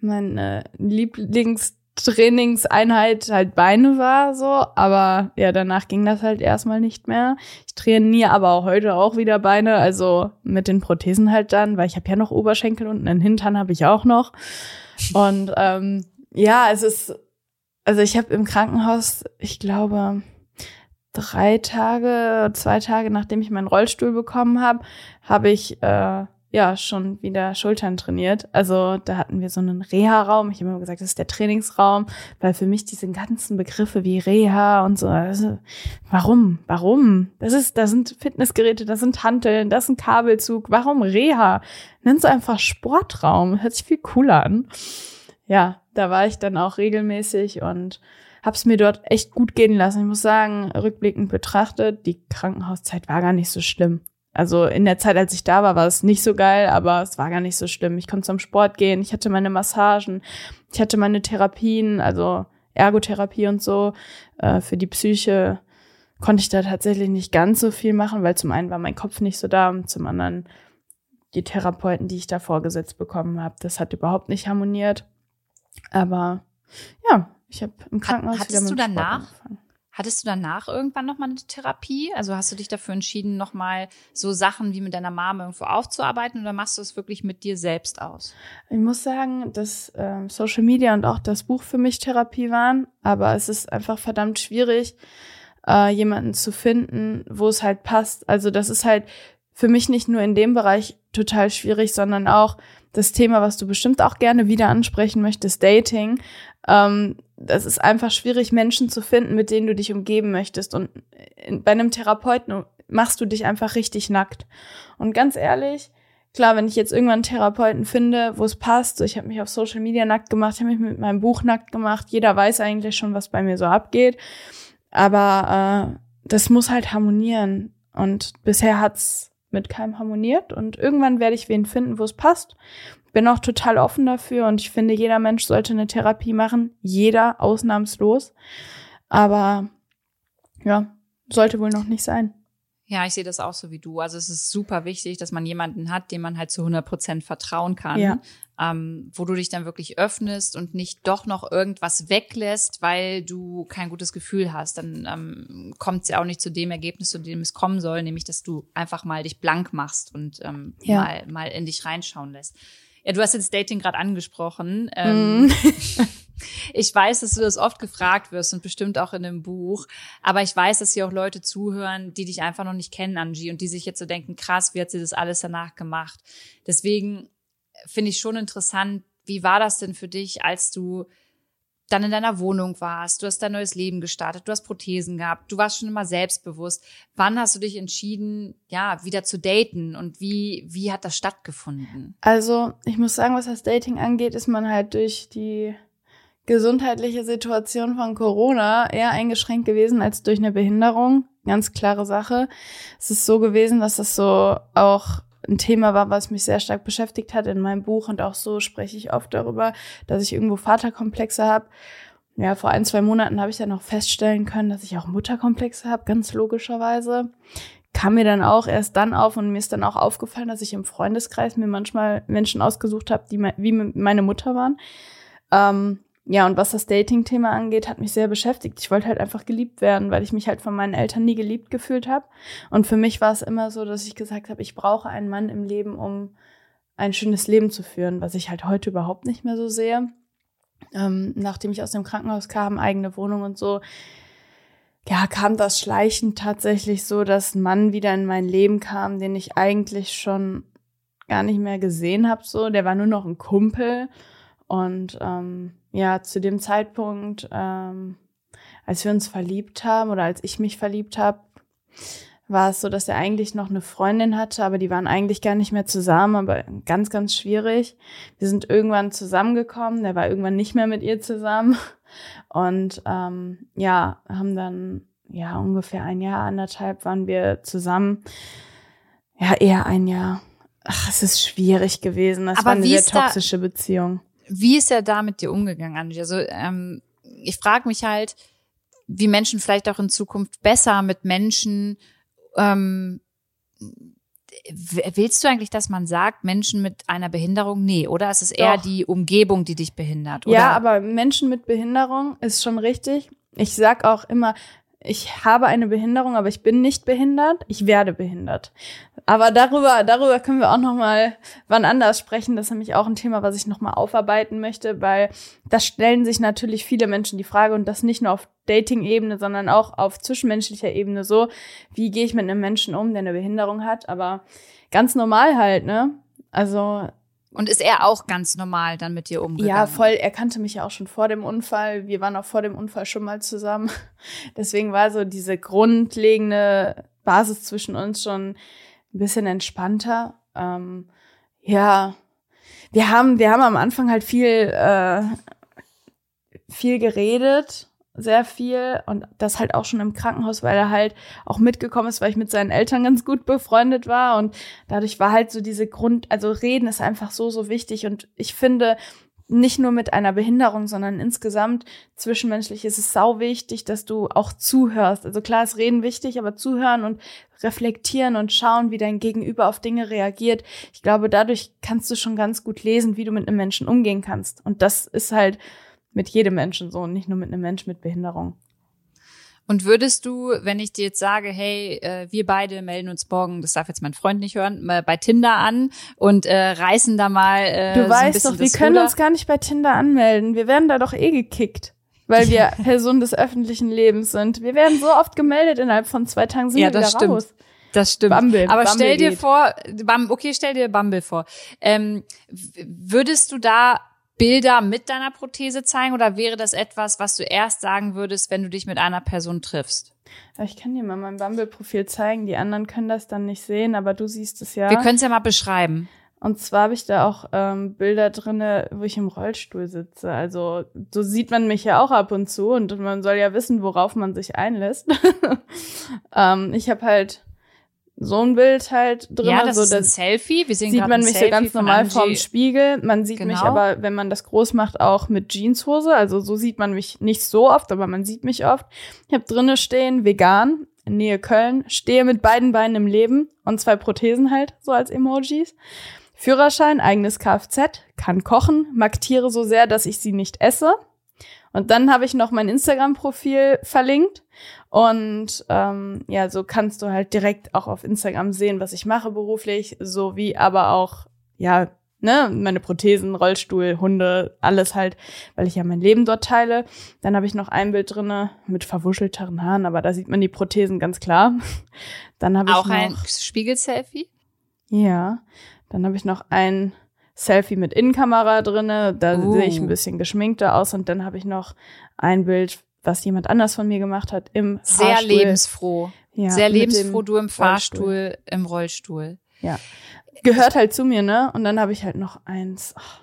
meine Lieblingstrainingseinheit halt Beine war so, aber ja, danach ging das halt erstmal nicht mehr. Ich trainiere aber auch heute auch wieder Beine, also mit den Prothesen halt dann, weil ich habe ja noch Oberschenkel und einen Hintern habe ich auch noch. Und ähm, ja, es ist, also ich habe im Krankenhaus, ich glaube, drei Tage, zwei Tage nachdem ich meinen Rollstuhl bekommen habe, habe ich äh, ja schon wieder Schultern trainiert. Also da hatten wir so einen Reha-Raum. Ich habe immer gesagt, das ist der Trainingsraum, weil für mich diese ganzen Begriffe wie Reha und so, also, warum? Warum? Das ist, da sind Fitnessgeräte, das sind Hanteln, das ist ein Kabelzug. Warum Reha? Nennst du einfach Sportraum. Hört sich viel cooler an. Ja, da war ich dann auch regelmäßig und hab's mir dort echt gut gehen lassen. Ich muss sagen, rückblickend betrachtet, die Krankenhauszeit war gar nicht so schlimm. Also in der Zeit, als ich da war, war es nicht so geil, aber es war gar nicht so schlimm. Ich konnte zum Sport gehen, ich hatte meine Massagen, ich hatte meine Therapien, also Ergotherapie und so. Äh, für die Psyche konnte ich da tatsächlich nicht ganz so viel machen, weil zum einen war mein Kopf nicht so da und zum anderen die Therapeuten, die ich da vorgesetzt bekommen habe, das hat überhaupt nicht harmoniert. Aber ja, ich habe im Krankenhaus Hattest wieder mit du danach angefangen. Hattest du danach irgendwann nochmal eine Therapie? Also hast du dich dafür entschieden, nochmal so Sachen wie mit deiner Mama irgendwo aufzuarbeiten oder machst du es wirklich mit dir selbst aus? Ich muss sagen, dass äh, Social Media und auch das Buch für mich Therapie waren, aber es ist einfach verdammt schwierig, äh, jemanden zu finden, wo es halt passt. Also das ist halt für mich nicht nur in dem Bereich total schwierig, sondern auch das Thema, was du bestimmt auch gerne wieder ansprechen möchtest, Dating. Ähm, das ist einfach schwierig, Menschen zu finden, mit denen du dich umgeben möchtest. Und bei einem Therapeuten machst du dich einfach richtig nackt. Und ganz ehrlich, klar, wenn ich jetzt irgendwann einen Therapeuten finde, wo es passt, so ich habe mich auf Social Media nackt gemacht, habe mich mit meinem Buch nackt gemacht, jeder weiß eigentlich schon, was bei mir so abgeht. Aber äh, das muss halt harmonieren. Und bisher hat's mit keinem harmoniert. Und irgendwann werde ich wen finden, wo es passt bin auch total offen dafür und ich finde, jeder Mensch sollte eine Therapie machen. Jeder, ausnahmslos. Aber ja, sollte wohl noch nicht sein. Ja, ich sehe das auch so wie du. Also es ist super wichtig, dass man jemanden hat, dem man halt zu 100 Prozent vertrauen kann, ja. ähm, wo du dich dann wirklich öffnest und nicht doch noch irgendwas weglässt, weil du kein gutes Gefühl hast. Dann ähm, kommt es ja auch nicht zu dem Ergebnis, zu dem es kommen soll, nämlich dass du einfach mal dich blank machst und ähm, ja. mal, mal in dich reinschauen lässt. Ja, du hast jetzt Dating gerade angesprochen. Ähm, mm. (laughs) ich weiß, dass du das oft gefragt wirst und bestimmt auch in dem Buch. Aber ich weiß, dass hier auch Leute zuhören, die dich einfach noch nicht kennen, Angie, und die sich jetzt so denken, krass, wie hat sie das alles danach gemacht? Deswegen finde ich schon interessant, wie war das denn für dich, als du dann in deiner Wohnung warst, du hast dein neues Leben gestartet, du hast Prothesen gehabt, du warst schon immer selbstbewusst. Wann hast du dich entschieden, ja, wieder zu daten und wie, wie hat das stattgefunden? Also, ich muss sagen, was das Dating angeht, ist man halt durch die gesundheitliche Situation von Corona eher eingeschränkt gewesen als durch eine Behinderung. Ganz klare Sache. Es ist so gewesen, dass das so auch ein Thema war, was mich sehr stark beschäftigt hat in meinem Buch und auch so spreche ich oft darüber, dass ich irgendwo Vaterkomplexe habe. Ja, vor ein, zwei Monaten habe ich dann auch feststellen können, dass ich auch Mutterkomplexe habe, ganz logischerweise. Kam mir dann auch erst dann auf und mir ist dann auch aufgefallen, dass ich im Freundeskreis mir manchmal Menschen ausgesucht habe, die wie meine Mutter waren. Ähm, ja, und was das Dating-Thema angeht, hat mich sehr beschäftigt. Ich wollte halt einfach geliebt werden, weil ich mich halt von meinen Eltern nie geliebt gefühlt habe. Und für mich war es immer so, dass ich gesagt habe, ich brauche einen Mann im Leben, um ein schönes Leben zu führen, was ich halt heute überhaupt nicht mehr so sehe. Ähm, nachdem ich aus dem Krankenhaus kam, eigene Wohnung und so, ja, kam das schleichend tatsächlich so, dass ein Mann wieder in mein Leben kam, den ich eigentlich schon gar nicht mehr gesehen habe. So, der war nur noch ein Kumpel und ähm, ja, zu dem Zeitpunkt, ähm, als wir uns verliebt haben oder als ich mich verliebt habe, war es so, dass er eigentlich noch eine Freundin hatte, aber die waren eigentlich gar nicht mehr zusammen, aber ganz, ganz schwierig. Wir sind irgendwann zusammengekommen, der war irgendwann nicht mehr mit ihr zusammen und ähm, ja, haben dann ja ungefähr ein Jahr, anderthalb waren wir zusammen. Ja, eher ein Jahr. Ach, es ist schwierig gewesen. Das Aber war eine sehr toxische Beziehung. Wie ist er da mit dir umgegangen, Angie? Also ähm, ich frage mich halt, wie Menschen vielleicht auch in Zukunft besser mit Menschen ähm, Willst du eigentlich, dass man sagt, Menschen mit einer Behinderung? Nee, oder? Es ist eher Doch. die Umgebung, die dich behindert, oder? Ja, aber Menschen mit Behinderung ist schon richtig. Ich sag auch immer, ich habe eine Behinderung, aber ich bin nicht behindert. Ich werde behindert. Aber darüber, darüber können wir auch noch mal wann anders sprechen. Das ist nämlich auch ein Thema, was ich noch mal aufarbeiten möchte, weil das stellen sich natürlich viele Menschen die Frage und das nicht nur auf Dating-Ebene, sondern auch auf zwischenmenschlicher Ebene so, wie gehe ich mit einem Menschen um, der eine Behinderung hat, aber ganz normal halt, ne? Also Und ist er auch ganz normal dann mit dir umgegangen? ja, voll. Er kannte mich ja auch schon vor dem Unfall. Wir waren auch vor dem Unfall schon mal zusammen. (laughs) Deswegen war so diese grundlegende Basis zwischen uns schon ein bisschen entspannter. Ähm, ja, wir haben, wir haben am Anfang halt viel, äh, viel geredet, sehr viel und das halt auch schon im Krankenhaus, weil er halt auch mitgekommen ist, weil ich mit seinen Eltern ganz gut befreundet war und dadurch war halt so diese Grund, also reden ist einfach so, so wichtig und ich finde, nicht nur mit einer Behinderung, sondern insgesamt zwischenmenschlich ist es sau wichtig, dass du auch zuhörst. Also klar ist Reden wichtig, aber zuhören und reflektieren und schauen, wie dein Gegenüber auf Dinge reagiert. Ich glaube, dadurch kannst du schon ganz gut lesen, wie du mit einem Menschen umgehen kannst. Und das ist halt mit jedem Menschen so und nicht nur mit einem Menschen mit Behinderung. Und würdest du, wenn ich dir jetzt sage, hey, äh, wir beide melden uns morgen, das darf jetzt mein Freund nicht hören, mal bei Tinder an und äh, reißen da mal äh, Du so weißt bisschen doch, wir können Ruder. uns gar nicht bei Tinder anmelden. Wir werden da doch eh gekickt. Weil wir (laughs) Personen des öffentlichen Lebens sind. Wir werden so oft gemeldet, innerhalb von zwei Tagen sind Ja, wir wieder das stimmt. raus. Das stimmt. Bumble, Aber Bumble stell dir geht. vor, okay, stell dir Bumble vor. Ähm, würdest du da Bilder mit deiner Prothese zeigen oder wäre das etwas, was du erst sagen würdest, wenn du dich mit einer Person triffst? Ich kann dir mal mein Bumble-Profil zeigen. Die anderen können das dann nicht sehen, aber du siehst es ja. Wir können es ja mal beschreiben. Und zwar habe ich da auch ähm, Bilder drinne, wo ich im Rollstuhl sitze. Also so sieht man mich ja auch ab und zu und man soll ja wissen, worauf man sich einlässt. (laughs) ähm, ich habe halt so ein Bild halt drin. ja, das so, ist ein Selfie. Wir sehen sieht man mich so Selfie ganz von normal Angie. vorm Spiegel. Man sieht mich Genau. aber, wenn man das groß macht, auch mit Jeanshose. Also so sieht man mich nicht so oft, aber man sieht mich oft. Ich habe drinne stehen, vegan, in Nähe Köln, stehe mit beiden Beinen im Leben und zwei Prothesen halt, so als Emojis. Führerschein, eigenes Kfz, kann kochen, mag Tiere so sehr, dass ich sie nicht esse. Und dann habe ich noch mein Instagram-Profil verlinkt. Und ähm, ja, so kannst du halt direkt auch auf Instagram sehen, was ich mache beruflich, sowie aber auch, ja, ne, meine Prothesen, Rollstuhl, Hunde, alles halt, weil ich ja mein Leben dort teile. Dann habe ich noch ein Bild drinne mit verwuschelteren Haaren, aber da sieht man die Prothesen ganz klar. (laughs) Dann habe ich Auch noch, ein Spiegel-Selfie? ja, dann habe ich noch ein Selfie mit Innenkamera drinne, da Uh. sehe ich ein bisschen geschminkter aus und dann habe ich noch ein Bild, was jemand anders von mir gemacht hat im Sehr Fahrstuhl. lebensfroh. Ja, Sehr lebensfroh, du im Rollstuhl. Fahrstuhl, im Rollstuhl. Ja. Gehört halt zu mir, ne? Und dann habe ich halt noch eins. ach,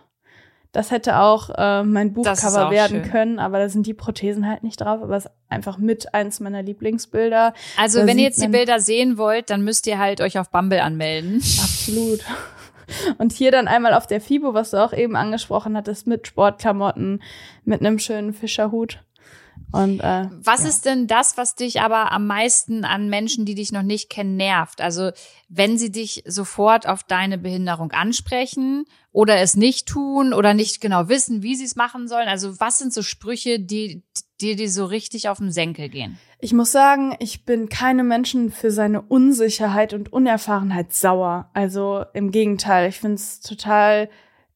Das hätte auch äh, mein Buchcover auch werden schön. können, aber da sind die Prothesen halt nicht drauf. Aber es ist einfach mit eins meiner Lieblingsbilder. Also Da wenn ihr jetzt die Bilder sehen wollt, dann müsst ihr halt euch auf Bumble anmelden. Absolut. Und hier dann einmal auf der FIBO, was du auch eben angesprochen hattest, mit Sportklamotten, mit einem schönen Fischerhut. Und äh, Was ja. ist denn das, was dich aber am meisten an Menschen, die dich noch nicht kennen, nervt? Also wenn sie dich sofort auf deine Behinderung ansprechen oder es nicht tun oder nicht genau wissen, wie sie es machen sollen. Also was sind so Sprüche, die dir die so richtig auf den Senkel gehen? Ich muss sagen, ich bin keine Menschen für seine Unsicherheit und Unerfahrenheit sauer. Also im Gegenteil, ich finde es total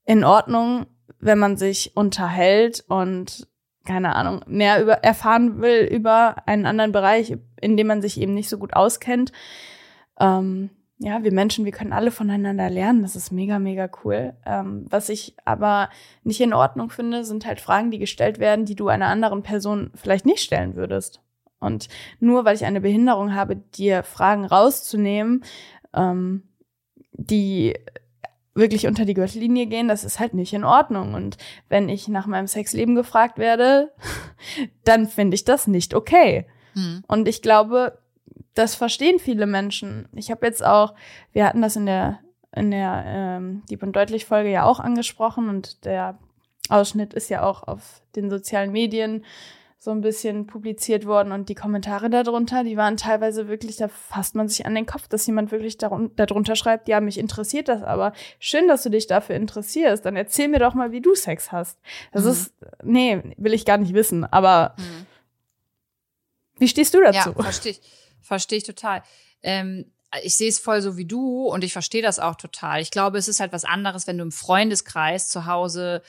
in Ordnung, wenn man sich unterhält und keine Ahnung, mehr über erfahren will über einen anderen Bereich, in dem man sich eben nicht so gut auskennt. Ähm, ja, wir Menschen, wir können alle voneinander lernen. Das ist mega, mega cool. Ähm, was ich aber nicht in Ordnung finde, sind halt Fragen, die gestellt werden, die du einer anderen Person vielleicht nicht stellen würdest. Und nur weil ich eine Behinderung habe, dir Fragen rauszunehmen, ähm, die wirklich unter die Gürtellinie gehen, das ist halt nicht in Ordnung. Und wenn ich nach meinem Sexleben gefragt werde, (laughs) dann finde ich das nicht okay. Mhm. Und ich glaube, das verstehen viele Menschen. Ich habe jetzt auch, wir hatten das in der in der ähm, Dieb und Deutlich Folge ja auch angesprochen und der Ausschnitt ist ja auch auf den sozialen Medien so ein bisschen publiziert worden und die Kommentare darunter, die waren teilweise wirklich, da fasst man sich an den Kopf, dass jemand wirklich darunter schreibt, ja, mich interessiert das, aber schön, dass du dich dafür interessierst, dann erzähl mir doch mal, wie du Sex hast. Das mhm. ist, nee, will ich gar nicht wissen, aber mhm. wie stehst du dazu? Ja, verstehe ich, verstehe ich total. Ähm, ich sehe es voll so wie du und ich verstehe das auch total. Ich glaube, es ist halt was anderes, wenn du im Freundeskreis zu Hause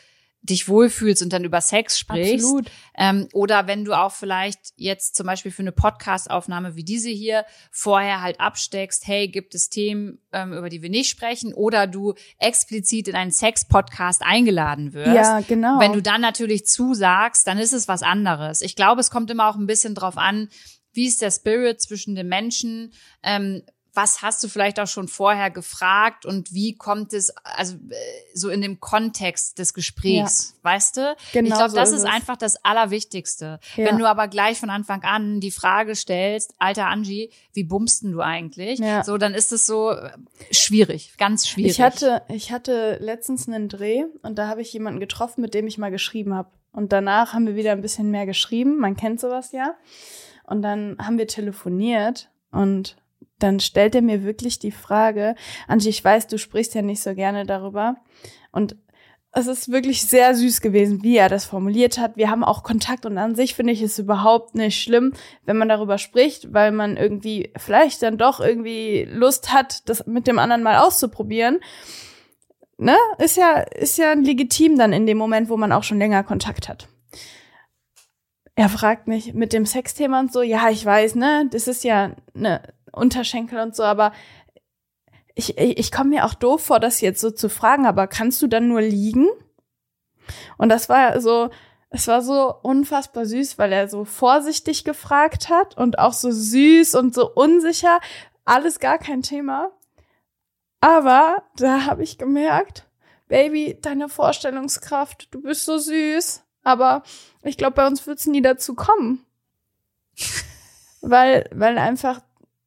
dich wohlfühlst und dann über Sex sprichst. Absolut. Ähm, oder wenn du auch vielleicht jetzt zum Beispiel für eine Podcast-Aufnahme wie diese hier vorher halt absteckst, hey, gibt es Themen, ähm, über die wir nicht sprechen, oder du explizit in einen Sex-Podcast eingeladen wirst. Ja, genau. Wenn du dann natürlich zusagst, dann ist es was anderes. Ich glaube, es kommt immer auch ein bisschen drauf an, wie ist der Spirit zwischen den Menschen? Ähm, was hast du vielleicht auch schon vorher gefragt und wie kommt es, also äh, so in dem Kontext des Gesprächs, ja. weißt du? Genau ich glaube, so das ist, ist einfach das Allerwichtigste. Ja. Wenn du aber gleich von Anfang an die Frage stellst, alter Angie, wie bummsten du eigentlich? Ja. So, dann ist es so äh, schwierig, ganz schwierig. Ich hatte, ich hatte letztens einen Dreh und da habe ich jemanden getroffen, mit dem ich mal geschrieben habe. Und danach haben wir wieder ein bisschen mehr geschrieben. Man kennt sowas ja. Und dann haben wir telefoniert und dann stellt er mir wirklich die Frage, Angie, ich weiß, du sprichst ja nicht so gerne darüber. Und es ist wirklich sehr süß gewesen, wie er das formuliert hat. Wir haben auch Kontakt und an sich finde ich es überhaupt nicht schlimm, wenn man darüber spricht, weil man irgendwie vielleicht dann doch irgendwie Lust hat, das mit dem anderen mal auszuprobieren. Ne? Ist ja, ist ja legitim dann in dem Moment, wo man auch schon länger Kontakt hat. Er fragt mich mit dem Sexthema und so, ja, ich weiß, ne, das ist ja ne Unterschenkel und so, aber ich, ich, ich komme mir auch doof vor, das jetzt so zu fragen, aber kannst du dann nur liegen? Und das war so, es war so unfassbar süß, weil er so vorsichtig gefragt hat und auch so süß und so unsicher. Alles gar kein Thema. Aber da habe ich gemerkt, Baby, deine Vorstellungskraft, du bist so süß. Aber ich glaube, bei uns wird es nie dazu kommen. (laughs) weil, weil einfach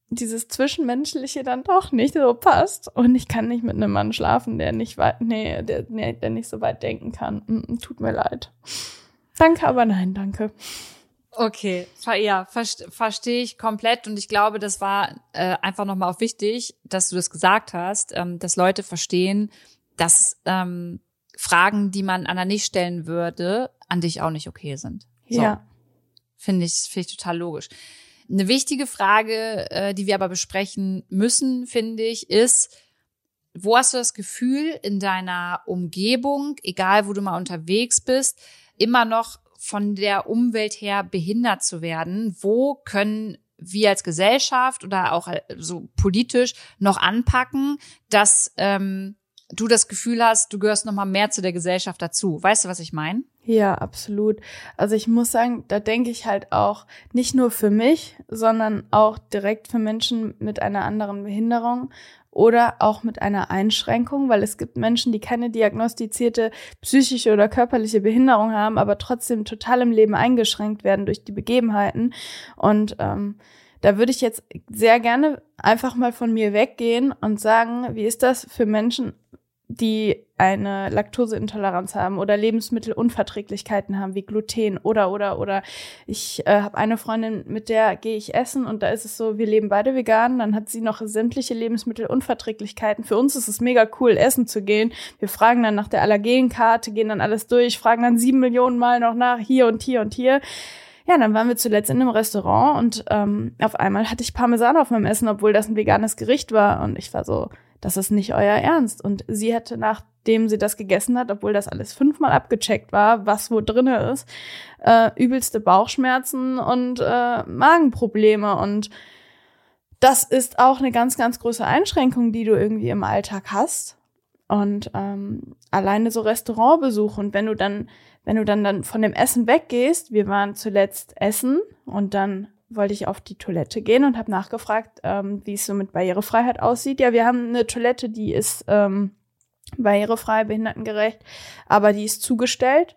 dieses Zwischenmenschliche dann doch nicht so passt. Und ich kann nicht mit einem Mann schlafen, der nicht weit, nee, der, nee, der nicht so weit denken kann. Mm, tut mir leid. Danke, aber nein, danke. Okay, ja, verstehe ich komplett und ich glaube, das war äh, einfach nochmal auch wichtig, dass du das gesagt hast, ähm, dass Leute verstehen, dass ähm, Fragen, die man Anna nicht stellen würde, an dich auch nicht okay sind. So. Ja. Finde ich, finde ich total logisch. Eine wichtige Frage, äh, die wir aber besprechen müssen, finde ich, ist, wo hast du das Gefühl in deiner Umgebung, egal wo du mal unterwegs bist, immer noch von der Umwelt her behindert zu werden? Wo können wir als Gesellschaft oder auch äh, so politisch noch anpacken, dass ähm, du das Gefühl hast, du gehörst noch mal mehr zu der Gesellschaft dazu. Weißt du, was ich meine? Ja, absolut. Also ich muss sagen, da denke ich halt auch nicht nur für mich, sondern auch direkt für Menschen mit einer anderen Behinderung oder auch mit einer Einschränkung, weil es gibt Menschen, die keine diagnostizierte psychische oder körperliche Behinderung haben, aber trotzdem total im Leben eingeschränkt werden durch die Begebenheiten. Und ähm, da würde ich jetzt sehr gerne einfach mal von mir weggehen und sagen, wie ist das für Menschen die eine Laktoseintoleranz haben oder Lebensmittelunverträglichkeiten haben wie Gluten oder oder oder ich äh, habe eine Freundin, mit der gehe ich essen und da ist es so, wir leben beide vegan, dann hat sie noch sämtliche Lebensmittelunverträglichkeiten. Für uns ist es mega cool, essen zu gehen. Wir fragen dann nach der Allergenkarte, gehen dann alles durch, fragen dann sieben Millionen Mal noch nach hier und hier und hier. Ja, dann waren wir zuletzt in einem Restaurant und ähm, auf einmal hatte ich Parmesan auf meinem Essen, obwohl das ein veganes Gericht war und ich war so, das ist nicht euer Ernst. Und sie hätte, nachdem sie das gegessen hat, obwohl das alles fünfmal abgecheckt war, was wo drinne ist, äh, übelste Bauchschmerzen und äh, Magenprobleme. Und das ist auch eine ganz, ganz große Einschränkung, die du irgendwie im Alltag hast. Und ähm, alleine so Restaurantbesuch und wenn du dann, wenn du dann, dann von dem Essen weggehst, wir waren zuletzt essen und dann wollte ich auf die Toilette gehen und habe nachgefragt, ähm, wie es so mit Barrierefreiheit aussieht. Ja, wir haben eine Toilette, die ist ähm, barrierefrei, behindertengerecht, aber die ist zugestellt.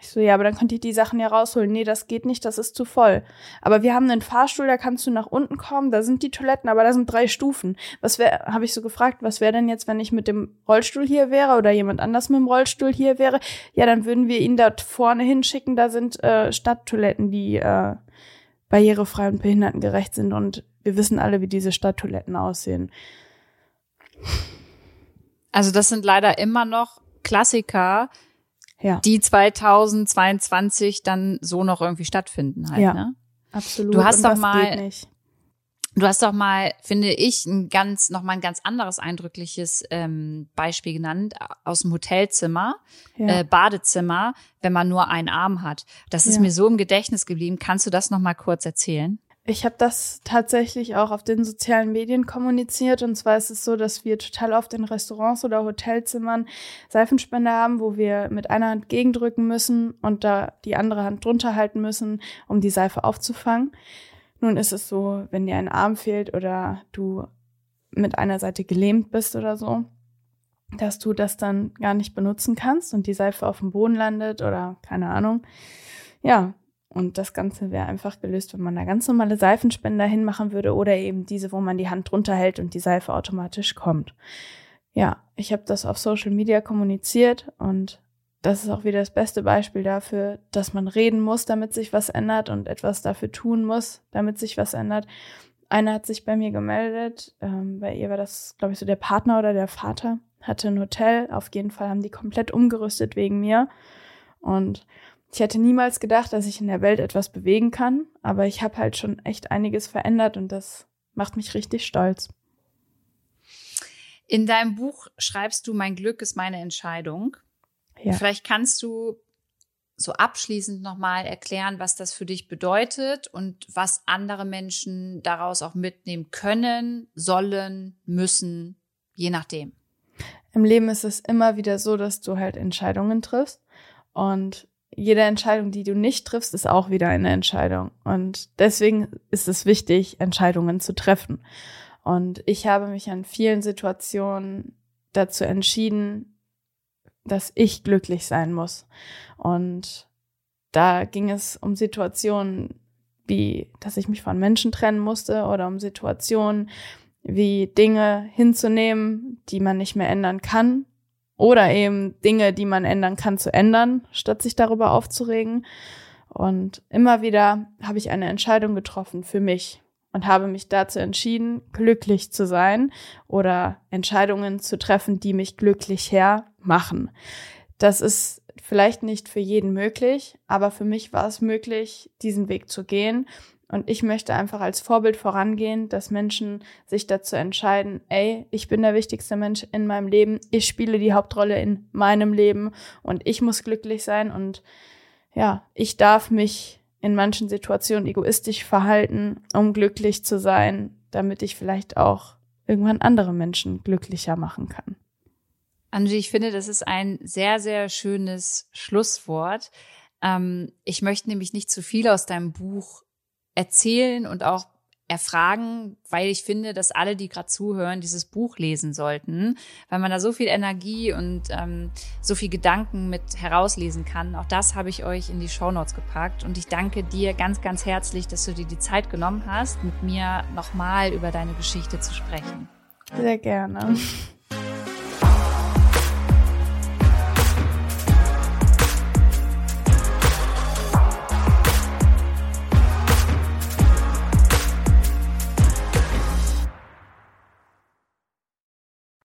Ich so, ja, aber dann könnt ihr die Sachen ja rausholen. Nee, das geht nicht, das ist zu voll. Aber wir haben einen Fahrstuhl, da kannst du nach unten kommen, da sind die Toiletten, aber da sind drei Stufen. Was wäre, habe ich so gefragt, was wäre denn jetzt, wenn ich mit dem Rollstuhl hier wäre oder jemand anders mit dem Rollstuhl hier wäre? Ja, dann würden wir ihn dort vorne hinschicken, da sind äh, Stadttoiletten, die äh, barrierefrei und behindertengerecht sind und wir wissen alle, wie diese Stadttoiletten aussehen. Also das sind leider immer noch Klassiker, Ja. die 2022 dann so noch irgendwie stattfinden halt, Ja. ne? Absolut. Du hast und doch mal-. Du hast doch mal, finde ich, ein ganz, noch mal ein ganz anderes eindrückliches ähm, Beispiel genannt aus dem Hotelzimmer, Ja. äh, Badezimmer, wenn man nur einen Arm hat. Das ist Ja. mir so im Gedächtnis geblieben. Kannst du das noch mal kurz erzählen? Ich habe das tatsächlich auch auf den sozialen Medien kommuniziert. Und zwar ist es so, dass wir total oft in Restaurants oder Hotelzimmern Seifenspender haben, wo wir mit einer Hand gegendrücken müssen und da die andere Hand drunter halten müssen, um die Seife aufzufangen. Nun ist es so, wenn dir ein Arm fehlt oder du mit einer Seite gelähmt bist oder so, dass du das dann gar nicht benutzen kannst und die Seife auf dem Boden landet oder keine Ahnung. Ja, und das Ganze wäre einfach gelöst, wenn man da ganz normale Seifenspender hinmachen würde oder eben diese, wo man die Hand drunter hält und die Seife automatisch kommt. Ja, ich habe das auf Social Media kommuniziert und das ist auch wieder das beste Beispiel dafür, dass man reden muss, damit sich was ändert und etwas dafür tun muss, damit sich was ändert. Eine hat sich bei mir gemeldet, ähm, bei ihr war das, glaube ich, so der Partner oder der Vater, hatte ein Hotel. Auf jeden Fall haben die komplett umgerüstet wegen mir. Und ich hätte niemals gedacht, dass ich in der Welt etwas bewegen kann, aber ich habe halt schon echt einiges verändert und das macht mich richtig stolz. In deinem Buch schreibst du, mein Glück ist meine Entscheidung. Ja. Vielleicht kannst du so abschließend nochmal erklären, was das für dich bedeutet und was andere Menschen daraus auch mitnehmen können, sollen, müssen, je nachdem. Im Leben ist es immer wieder so, dass du halt Entscheidungen triffst und jede Entscheidung, die du nicht triffst, ist auch wieder eine Entscheidung. Und deswegen ist es wichtig, Entscheidungen zu treffen. Und ich habe mich an vielen Situationen dazu entschieden, dass ich glücklich sein muss. Und da ging es um Situationen wie, dass ich mich von Menschen trennen musste oder um Situationen wie Dinge hinzunehmen, die man nicht mehr ändern kann oder eben Dinge, die man ändern kann, zu ändern, statt sich darüber aufzuregen. Und immer wieder habe ich eine Entscheidung getroffen für mich und habe mich dazu entschieden, glücklich zu sein oder Entscheidungen zu treffen, die mich glücklicher machen. Das ist vielleicht nicht für jeden möglich, aber für mich war es möglich, diesen Weg zu gehen. Und ich möchte einfach als Vorbild vorangehen, dass Menschen sich dazu entscheiden, ey, ich bin der wichtigste Mensch in meinem Leben, ich spiele die Hauptrolle in meinem Leben und ich muss glücklich sein und ja, ich darf mich in manchen Situationen egoistisch verhalten, um glücklich zu sein, damit ich vielleicht auch irgendwann andere Menschen glücklicher machen kann. Angie, ich finde, das ist ein sehr, sehr schönes Schlusswort. Ähm, ich möchte nämlich nicht zu viel aus deinem Buch erzählen und auch erfragen, weil ich finde, dass alle, die gerade zuhören, dieses Buch lesen sollten, weil man da so viel Energie und ähm, so viel Gedanken mit herauslesen kann. Auch das habe ich euch in die Shownotes gepackt und ich danke dir ganz, ganz herzlich, dass du dir die Zeit genommen hast, mit mir nochmal über deine Geschichte zu sprechen. Sehr gerne.